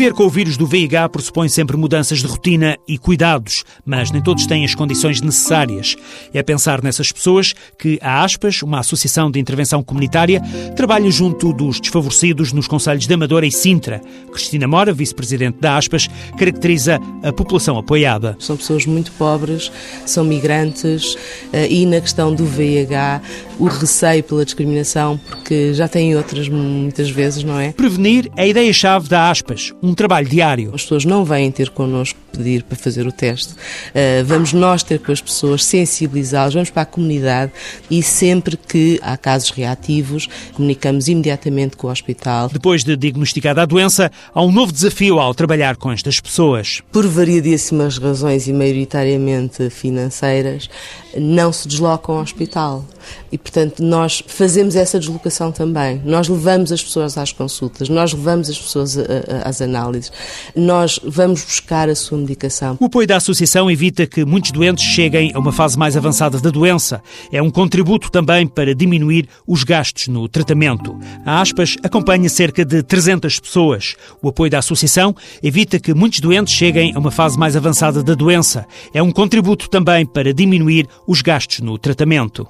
Viver com o vírus do VIH pressupõe sempre mudanças de rotina e cuidados, mas nem todos têm as condições necessárias. É pensar nessas pessoas que a Aspas, uma associação de intervenção comunitária, trabalha junto dos desfavorecidos nos conselhos de Amadora e Sintra. Cristina Mora, vice-presidente da Aspas, caracteriza a população apoiada. São pessoas muito pobres, são migrantes eh, e na questão do VIH, o receio pela discriminação, porque já têm outras muitas vezes, não é? Prevenir é a ideia-chave da Aspas um trabalho diário. As pessoas não vêm ter connosco pedir para fazer o teste. Uh, vamos nós ter com as pessoas, sensibilizá-las, vamos para a comunidade e sempre que há casos reativos, comunicamos imediatamente com o hospital. Depois de diagnosticada a doença, há um novo desafio ao trabalhar com estas pessoas. Por variedíssimas razões e maioritariamente financeiras, não se deslocam ao hospital. E, portanto, nós fazemos essa deslocação também. Nós levamos as pessoas às consultas, nós levamos as pessoas às análises, nós vamos buscar a sua medicação. O apoio da Associação evita que muitos doentes cheguem a uma fase mais avançada da doença. É um contributo também para diminuir os gastos no tratamento. A Aspas acompanha cerca de 300 pessoas. O apoio da Associação evita que muitos doentes cheguem a uma fase mais avançada da doença. É um contributo também para diminuir os gastos no tratamento.